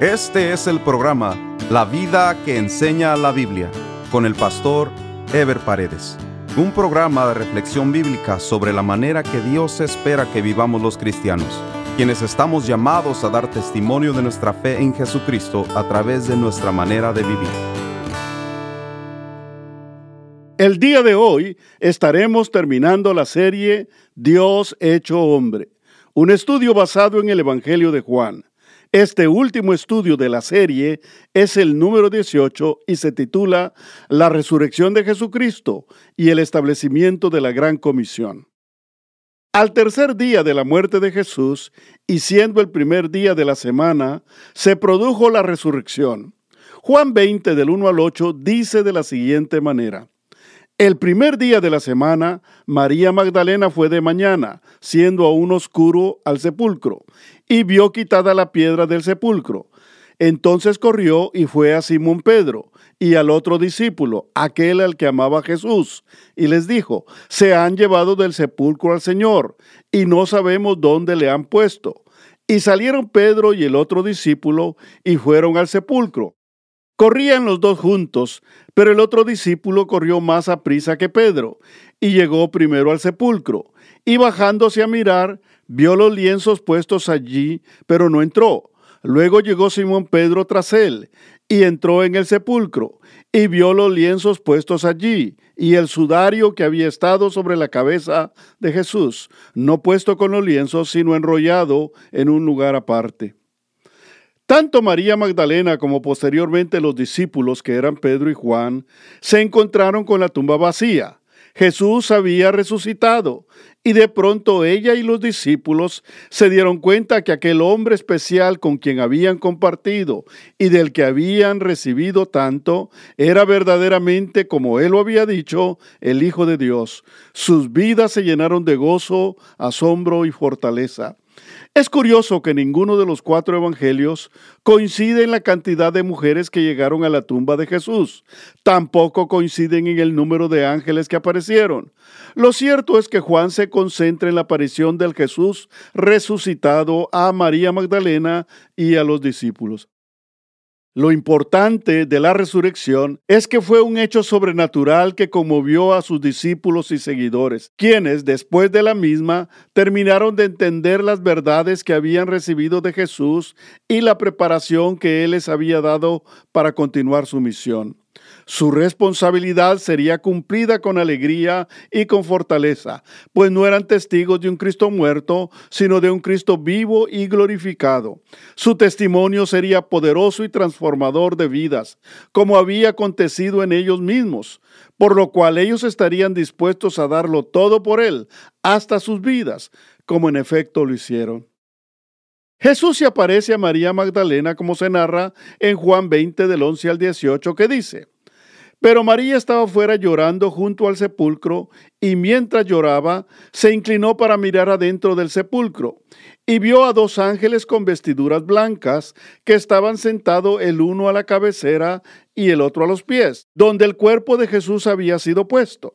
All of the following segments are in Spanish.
Este es el programa La vida que enseña la Biblia con el pastor Ever Paredes. Un programa de reflexión bíblica sobre la manera que Dios espera que vivamos los cristianos, quienes estamos llamados a dar testimonio de nuestra fe en Jesucristo a través de nuestra manera de vivir. El día de hoy estaremos terminando la serie Dios hecho hombre, un estudio basado en el Evangelio de Juan. Este último estudio de la serie es el número 18 y se titula La resurrección de Jesucristo y el establecimiento de la gran comisión. Al tercer día de la muerte de Jesús, y siendo el primer día de la semana, se produjo la resurrección. Juan 20 del 1 al 8 dice de la siguiente manera. El primer día de la semana, María Magdalena fue de mañana, siendo aún oscuro, al sepulcro, y vio quitada la piedra del sepulcro. Entonces corrió y fue a Simón Pedro y al otro discípulo, aquel al que amaba Jesús, y les dijo, se han llevado del sepulcro al Señor, y no sabemos dónde le han puesto. Y salieron Pedro y el otro discípulo y fueron al sepulcro. Corrían los dos juntos, pero el otro discípulo corrió más a prisa que Pedro, y llegó primero al sepulcro, y bajándose a mirar, vio los lienzos puestos allí, pero no entró. Luego llegó Simón Pedro tras él, y entró en el sepulcro, y vio los lienzos puestos allí, y el sudario que había estado sobre la cabeza de Jesús, no puesto con los lienzos, sino enrollado en un lugar aparte. Tanto María Magdalena como posteriormente los discípulos, que eran Pedro y Juan, se encontraron con la tumba vacía. Jesús había resucitado y de pronto ella y los discípulos se dieron cuenta que aquel hombre especial con quien habían compartido y del que habían recibido tanto era verdaderamente, como él lo había dicho, el Hijo de Dios. Sus vidas se llenaron de gozo, asombro y fortaleza. Es curioso que ninguno de los cuatro evangelios coincide en la cantidad de mujeres que llegaron a la tumba de Jesús. Tampoco coinciden en el número de ángeles que aparecieron. Lo cierto es que Juan se concentra en la aparición del Jesús resucitado a María Magdalena y a los discípulos. Lo importante de la resurrección es que fue un hecho sobrenatural que conmovió a sus discípulos y seguidores, quienes después de la misma terminaron de entender las verdades que habían recibido de Jesús y la preparación que Él les había dado para continuar su misión. Su responsabilidad sería cumplida con alegría y con fortaleza, pues no eran testigos de un Cristo muerto, sino de un Cristo vivo y glorificado. Su testimonio sería poderoso y transformador de vidas, como había acontecido en ellos mismos, por lo cual ellos estarían dispuestos a darlo todo por Él, hasta sus vidas, como en efecto lo hicieron. Jesús se aparece a María Magdalena como se narra en Juan 20 del 11 al 18 que dice, pero María estaba fuera llorando junto al sepulcro y mientras lloraba se inclinó para mirar adentro del sepulcro y vio a dos ángeles con vestiduras blancas que estaban sentados el uno a la cabecera y el otro a los pies, donde el cuerpo de Jesús había sido puesto.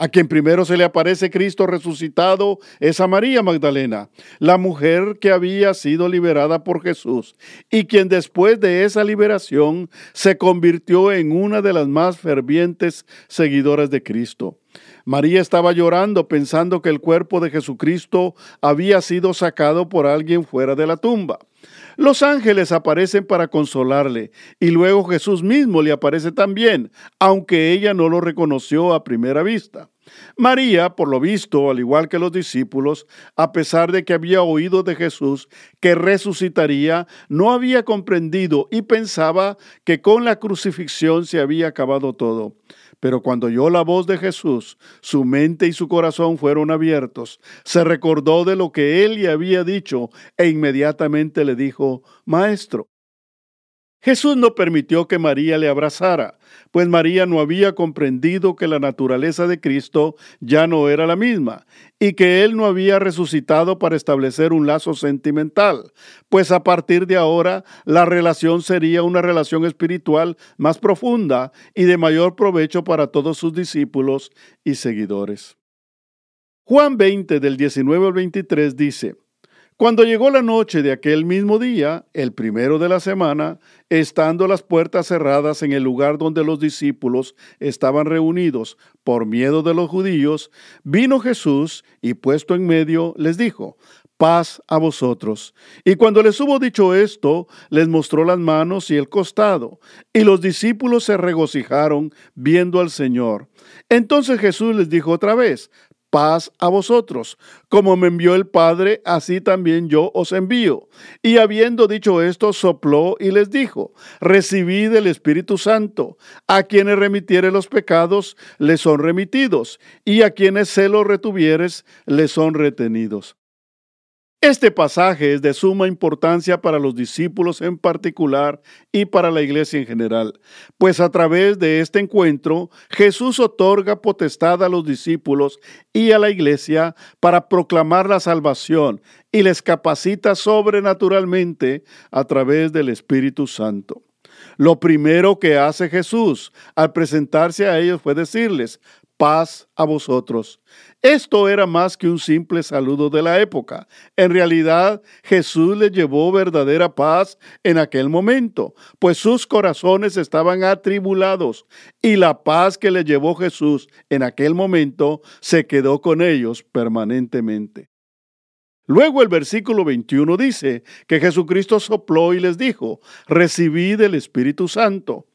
A quien primero se le aparece Cristo resucitado es a María Magdalena, la mujer que había sido liberada por Jesús y quien después de esa liberación se convirtió en una de las más fervientes seguidoras de Cristo. María estaba llorando pensando que el cuerpo de Jesucristo había sido sacado por alguien fuera de la tumba. Los ángeles aparecen para consolarle y luego Jesús mismo le aparece también, aunque ella no lo reconoció a primera vista. María, por lo visto, al igual que los discípulos, a pesar de que había oído de Jesús que resucitaría, no había comprendido y pensaba que con la crucifixión se había acabado todo. Pero cuando oyó la voz de Jesús, su mente y su corazón fueron abiertos. Se recordó de lo que él le había dicho e inmediatamente le dijo, Maestro, Jesús no permitió que María le abrazara, pues María no había comprendido que la naturaleza de Cristo ya no era la misma y que Él no había resucitado para establecer un lazo sentimental, pues a partir de ahora la relación sería una relación espiritual más profunda y de mayor provecho para todos sus discípulos y seguidores. Juan 20 del 19 al 23 dice, cuando llegó la noche de aquel mismo día, el primero de la semana, estando las puertas cerradas en el lugar donde los discípulos estaban reunidos por miedo de los judíos, vino Jesús y puesto en medio les dijo, paz a vosotros. Y cuando les hubo dicho esto, les mostró las manos y el costado, y los discípulos se regocijaron viendo al Señor. Entonces Jesús les dijo otra vez, paz a vosotros. Como me envió el Padre, así también yo os envío. Y habiendo dicho esto, sopló y les dijo, recibid el Espíritu Santo. A quienes remitiere los pecados, les son remitidos, y a quienes se los retuvieres, les son retenidos. Este pasaje es de suma importancia para los discípulos en particular y para la iglesia en general, pues a través de este encuentro Jesús otorga potestad a los discípulos y a la iglesia para proclamar la salvación y les capacita sobrenaturalmente a través del Espíritu Santo. Lo primero que hace Jesús al presentarse a ellos fue decirles, paz a vosotros. Esto era más que un simple saludo de la época. En realidad, Jesús les llevó verdadera paz en aquel momento, pues sus corazones estaban atribulados y la paz que le llevó Jesús en aquel momento se quedó con ellos permanentemente. Luego el versículo 21 dice que Jesucristo sopló y les dijo, recibid el Espíritu Santo.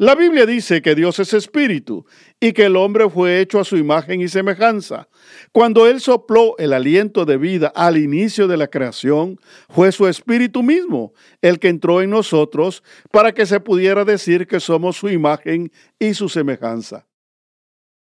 La Biblia dice que Dios es espíritu y que el hombre fue hecho a su imagen y semejanza. Cuando Él sopló el aliento de vida al inicio de la creación, fue su espíritu mismo el que entró en nosotros para que se pudiera decir que somos su imagen y su semejanza.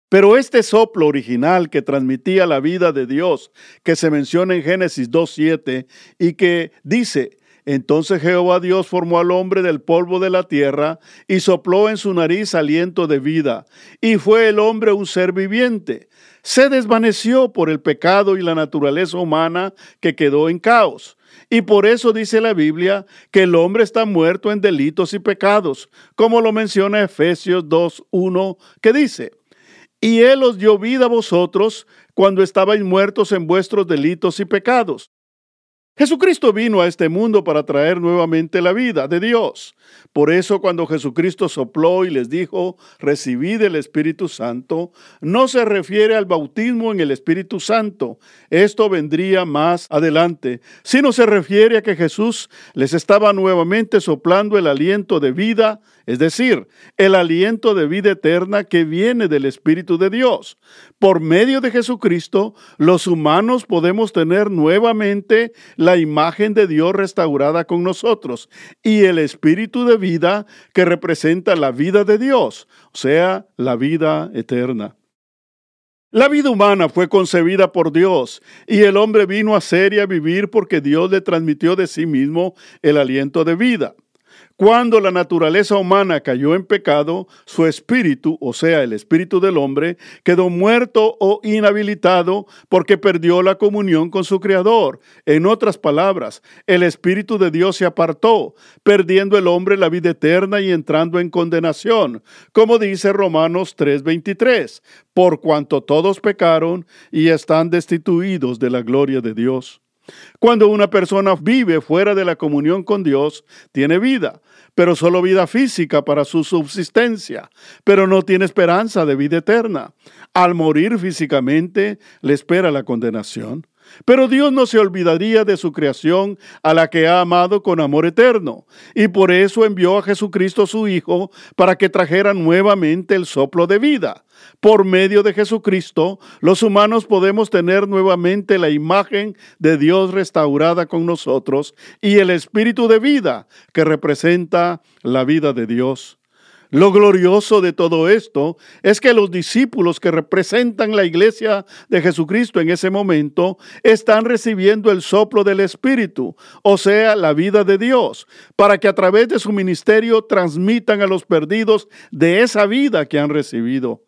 Pero este soplo original que transmitía la vida de Dios, que se menciona en Génesis 2.7 y que dice, entonces Jehová Dios formó al hombre del polvo de la tierra y sopló en su nariz aliento de vida, y fue el hombre un ser viviente. Se desvaneció por el pecado y la naturaleza humana que quedó en caos. Y por eso dice la Biblia que el hombre está muerto en delitos y pecados, como lo menciona Efesios 2.1, que dice, y Él os dio vida a vosotros cuando estabais muertos en vuestros delitos y pecados Jesucristo vino a este mundo para traer nuevamente la vida de Dios. Por eso cuando Jesucristo sopló y les dijo, recibid el Espíritu Santo, no se refiere al bautismo en el Espíritu Santo. Esto vendría más adelante, sino se refiere a que Jesús les estaba nuevamente soplando el aliento de vida es decir, el aliento de vida eterna que viene del Espíritu de Dios. Por medio de Jesucristo, los humanos podemos tener nuevamente la imagen de Dios restaurada con nosotros y el Espíritu de vida que representa la vida de Dios, o sea, la vida eterna. La vida humana fue concebida por Dios y el hombre vino a ser y a vivir porque Dios le transmitió de sí mismo el aliento de vida. Cuando la naturaleza humana cayó en pecado, su espíritu, o sea, el espíritu del hombre, quedó muerto o inhabilitado porque perdió la comunión con su Creador. En otras palabras, el espíritu de Dios se apartó, perdiendo el hombre la vida eterna y entrando en condenación, como dice Romanos 3:23, por cuanto todos pecaron y están destituidos de la gloria de Dios. Cuando una persona vive fuera de la comunión con Dios, tiene vida, pero solo vida física para su subsistencia, pero no tiene esperanza de vida eterna. Al morir físicamente, le espera la condenación. Pero Dios no se olvidaría de su creación a la que ha amado con amor eterno, y por eso envió a Jesucristo su Hijo para que trajera nuevamente el soplo de vida. Por medio de Jesucristo, los humanos podemos tener nuevamente la imagen de Dios restaurada con nosotros y el espíritu de vida que representa la vida de Dios. Lo glorioso de todo esto es que los discípulos que representan la iglesia de Jesucristo en ese momento están recibiendo el soplo del Espíritu, o sea, la vida de Dios, para que a través de su ministerio transmitan a los perdidos de esa vida que han recibido.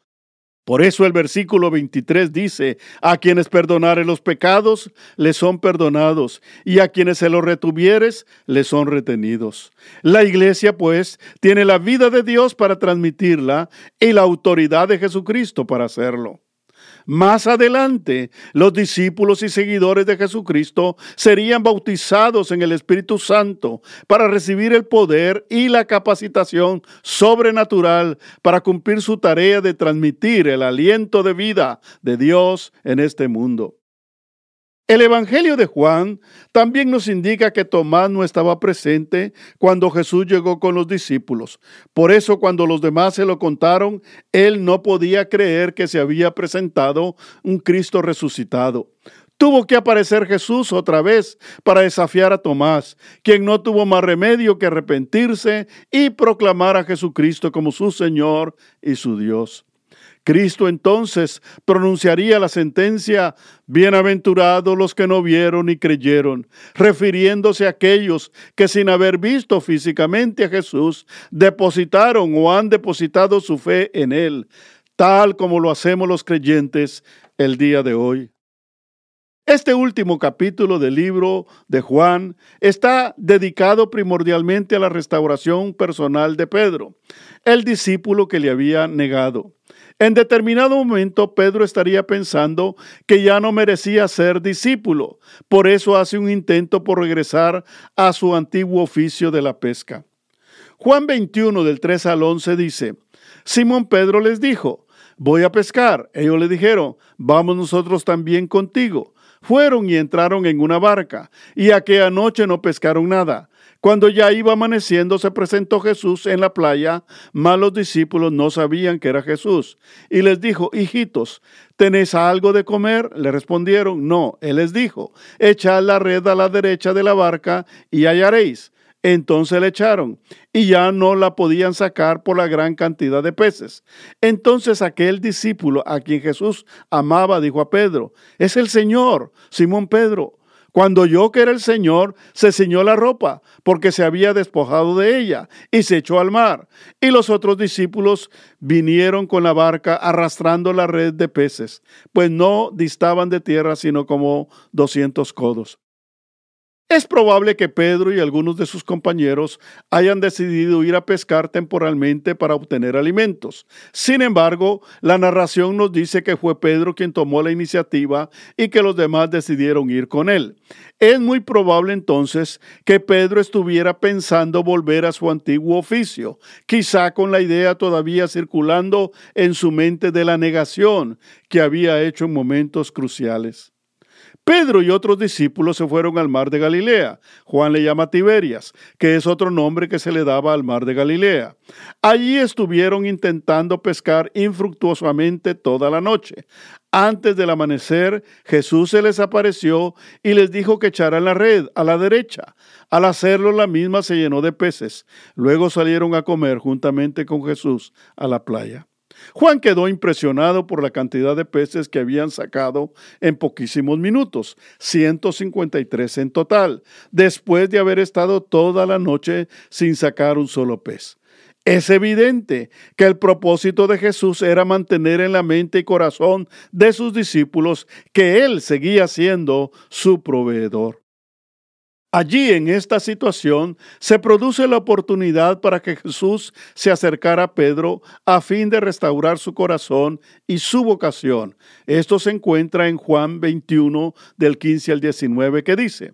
Por eso el versículo 23 dice, a quienes perdonare los pecados, les son perdonados, y a quienes se los retuvieres, les son retenidos. La iglesia, pues, tiene la vida de Dios para transmitirla y la autoridad de Jesucristo para hacerlo. Más adelante, los discípulos y seguidores de Jesucristo serían bautizados en el Espíritu Santo para recibir el poder y la capacitación sobrenatural para cumplir su tarea de transmitir el aliento de vida de Dios en este mundo. El Evangelio de Juan también nos indica que Tomás no estaba presente cuando Jesús llegó con los discípulos. Por eso cuando los demás se lo contaron, él no podía creer que se había presentado un Cristo resucitado. Tuvo que aparecer Jesús otra vez para desafiar a Tomás, quien no tuvo más remedio que arrepentirse y proclamar a Jesucristo como su Señor y su Dios. Cristo entonces pronunciaría la sentencia, bienaventurados los que no vieron y creyeron, refiriéndose a aquellos que sin haber visto físicamente a Jesús, depositaron o han depositado su fe en Él, tal como lo hacemos los creyentes el día de hoy. Este último capítulo del libro de Juan está dedicado primordialmente a la restauración personal de Pedro, el discípulo que le había negado. En determinado momento Pedro estaría pensando que ya no merecía ser discípulo, por eso hace un intento por regresar a su antiguo oficio de la pesca. Juan 21 del 3 al 11 dice, Simón Pedro les dijo, voy a pescar. Ellos le dijeron, vamos nosotros también contigo. Fueron y entraron en una barca, y aquella noche no pescaron nada. Cuando ya iba amaneciendo, se presentó Jesús en la playa, mas los discípulos no sabían que era Jesús. Y les dijo, hijitos, ¿tenéis algo de comer? Le respondieron, no. Él les dijo, echad la red a la derecha de la barca y hallaréis. Entonces le echaron y ya no la podían sacar por la gran cantidad de peces. Entonces aquel discípulo a quien Jesús amaba dijo a Pedro, es el Señor, Simón Pedro. Cuando oyó que era el Señor, se ciñó la ropa, porque se había despojado de ella, y se echó al mar. Y los otros discípulos vinieron con la barca arrastrando la red de peces, pues no distaban de tierra sino como doscientos codos. Es probable que Pedro y algunos de sus compañeros hayan decidido ir a pescar temporalmente para obtener alimentos. Sin embargo, la narración nos dice que fue Pedro quien tomó la iniciativa y que los demás decidieron ir con él. Es muy probable entonces que Pedro estuviera pensando volver a su antiguo oficio, quizá con la idea todavía circulando en su mente de la negación que había hecho en momentos cruciales. Pedro y otros discípulos se fueron al mar de Galilea. Juan le llama Tiberias, que es otro nombre que se le daba al mar de Galilea. Allí estuvieron intentando pescar infructuosamente toda la noche. Antes del amanecer, Jesús se les apareció y les dijo que echaran la red a la derecha. Al hacerlo, la misma se llenó de peces. Luego salieron a comer juntamente con Jesús a la playa. Juan quedó impresionado por la cantidad de peces que habían sacado en poquísimos minutos, 153 en total, después de haber estado toda la noche sin sacar un solo pez. Es evidente que el propósito de Jesús era mantener en la mente y corazón de sus discípulos que Él seguía siendo su proveedor. Allí en esta situación se produce la oportunidad para que Jesús se acercara a Pedro a fin de restaurar su corazón y su vocación. Esto se encuentra en Juan 21 del 15 al 19 que dice,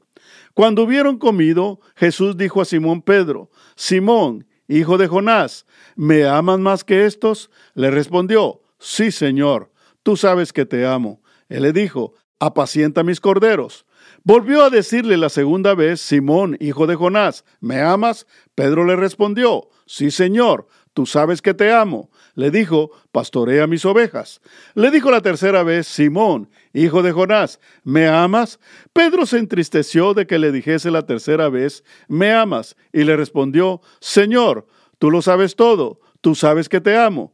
Cuando hubieron comido, Jesús dijo a Simón Pedro, Simón, hijo de Jonás, ¿me amas más que estos? Le respondió, Sí, Señor, tú sabes que te amo. Él le dijo, apacienta mis corderos. Volvió a decirle la segunda vez, Simón, hijo de Jonás, ¿me amas? Pedro le respondió, sí, Señor, tú sabes que te amo. Le dijo, pastorea mis ovejas. Le dijo la tercera vez, Simón, hijo de Jonás, ¿me amas? Pedro se entristeció de que le dijese la tercera vez, ¿me amas? Y le respondió, Señor, tú lo sabes todo, tú sabes que te amo.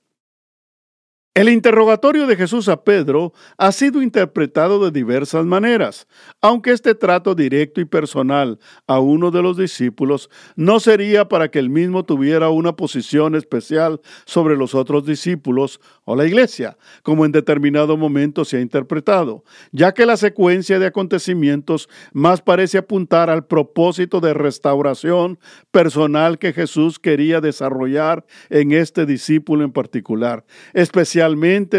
El interrogatorio de Jesús a Pedro ha sido interpretado de diversas maneras, aunque este trato directo y personal a uno de los discípulos no sería para que él mismo tuviera una posición especial sobre los otros discípulos o la iglesia, como en determinado momento se ha interpretado, ya que la secuencia de acontecimientos más parece apuntar al propósito de restauración personal que Jesús quería desarrollar en este discípulo en particular, especialmente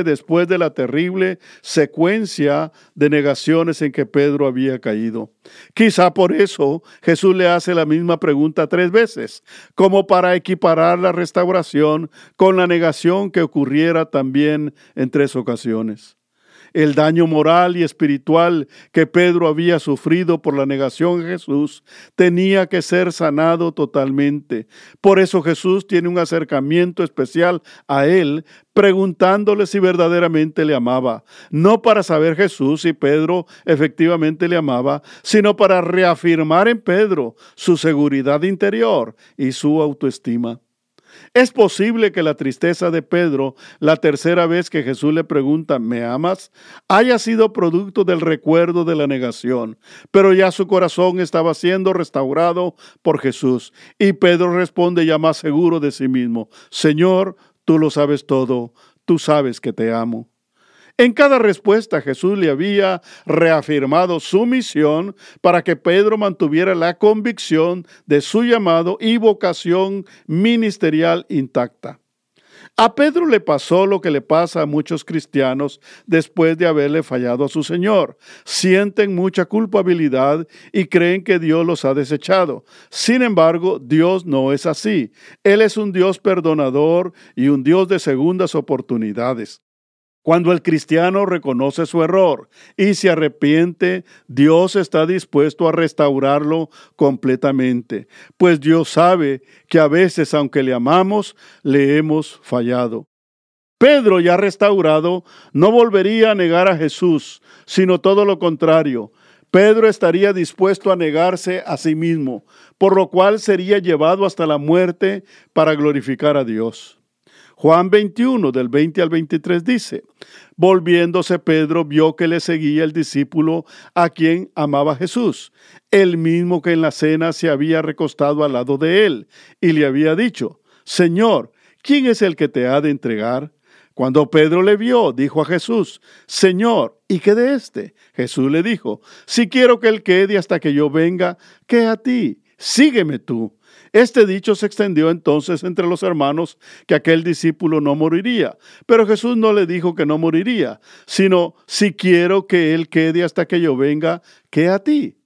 después de la terrible secuencia de negaciones en que Pedro había caído. Quizá por eso Jesús le hace la misma pregunta tres veces, como para equiparar la restauración con la negación que ocurriera también en tres ocasiones el daño moral y espiritual que Pedro había sufrido por la negación de Jesús tenía que ser sanado totalmente. Por eso Jesús tiene un acercamiento especial a él, preguntándole si verdaderamente le amaba, no para saber Jesús si Pedro efectivamente le amaba, sino para reafirmar en Pedro su seguridad interior y su autoestima. Es posible que la tristeza de Pedro, la tercera vez que Jesús le pregunta, ¿me amas?, haya sido producto del recuerdo de la negación, pero ya su corazón estaba siendo restaurado por Jesús. Y Pedro responde ya más seguro de sí mismo, Señor, tú lo sabes todo, tú sabes que te amo. En cada respuesta Jesús le había reafirmado su misión para que Pedro mantuviera la convicción de su llamado y vocación ministerial intacta. A Pedro le pasó lo que le pasa a muchos cristianos después de haberle fallado a su Señor. Sienten mucha culpabilidad y creen que Dios los ha desechado. Sin embargo, Dios no es así. Él es un Dios perdonador y un Dios de segundas oportunidades. Cuando el cristiano reconoce su error y se arrepiente, Dios está dispuesto a restaurarlo completamente, pues Dios sabe que a veces, aunque le amamos, le hemos fallado. Pedro, ya restaurado, no volvería a negar a Jesús, sino todo lo contrario. Pedro estaría dispuesto a negarse a sí mismo, por lo cual sería llevado hasta la muerte para glorificar a Dios. Juan 21, del 20 al 23 dice, Volviéndose Pedro vio que le seguía el discípulo a quien amaba Jesús, el mismo que en la cena se había recostado al lado de él, y le había dicho, Señor, ¿quién es el que te ha de entregar? Cuando Pedro le vio, dijo a Jesús, Señor, ¿y qué de éste? Jesús le dijo, Si quiero que él quede hasta que yo venga, ¿qué a ti? Sígueme tú. Este dicho se extendió entonces entre los hermanos que aquel discípulo no moriría. Pero Jesús no le dijo que no moriría, sino si quiero que él quede hasta que yo venga, ¿qué a ti?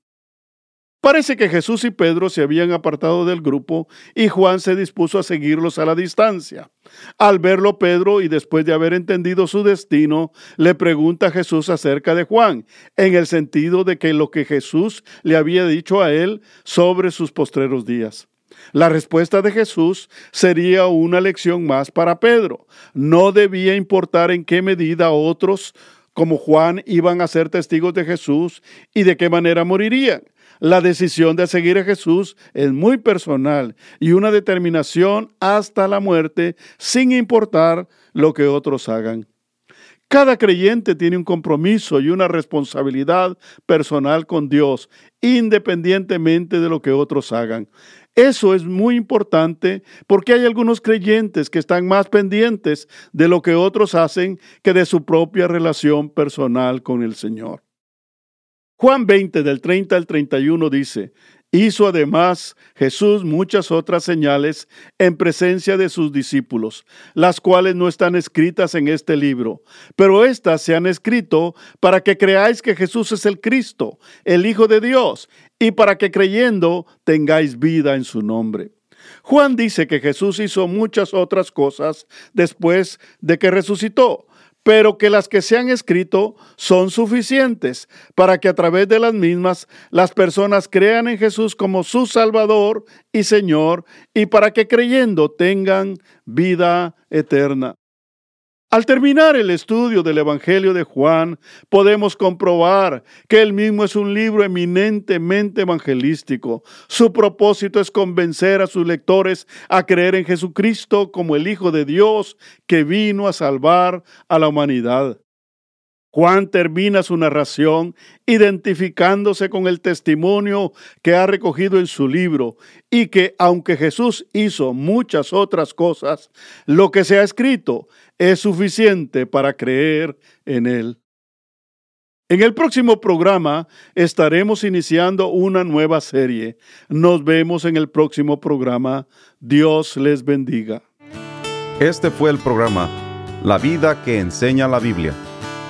Parece que Jesús y Pedro se habían apartado del grupo y Juan se dispuso a seguirlos a la distancia. Al verlo Pedro y después de haber entendido su destino, le pregunta a Jesús acerca de Juan, en el sentido de que lo que Jesús le había dicho a él sobre sus postreros días. La respuesta de Jesús sería una lección más para Pedro. No debía importar en qué medida otros, como Juan, iban a ser testigos de Jesús y de qué manera morirían. La decisión de seguir a Jesús es muy personal y una determinación hasta la muerte sin importar lo que otros hagan. Cada creyente tiene un compromiso y una responsabilidad personal con Dios, independientemente de lo que otros hagan. Eso es muy importante porque hay algunos creyentes que están más pendientes de lo que otros hacen que de su propia relación personal con el Señor. Juan 20 del 30 al 31 dice, Hizo además Jesús muchas otras señales en presencia de sus discípulos, las cuales no están escritas en este libro, pero éstas se han escrito para que creáis que Jesús es el Cristo, el Hijo de Dios, y para que creyendo tengáis vida en su nombre. Juan dice que Jesús hizo muchas otras cosas después de que resucitó, pero que las que se han escrito son suficientes para que a través de las mismas las personas crean en Jesús como su Salvador y Señor y para que creyendo tengan vida eterna. Al terminar el estudio del Evangelio de Juan, podemos comprobar que el mismo es un libro eminentemente evangelístico. Su propósito es convencer a sus lectores a creer en Jesucristo como el Hijo de Dios que vino a salvar a la humanidad. Juan termina su narración identificándose con el testimonio que ha recogido en su libro y que aunque Jesús hizo muchas otras cosas, lo que se ha escrito es suficiente para creer en Él. En el próximo programa estaremos iniciando una nueva serie. Nos vemos en el próximo programa. Dios les bendiga. Este fue el programa La vida que enseña la Biblia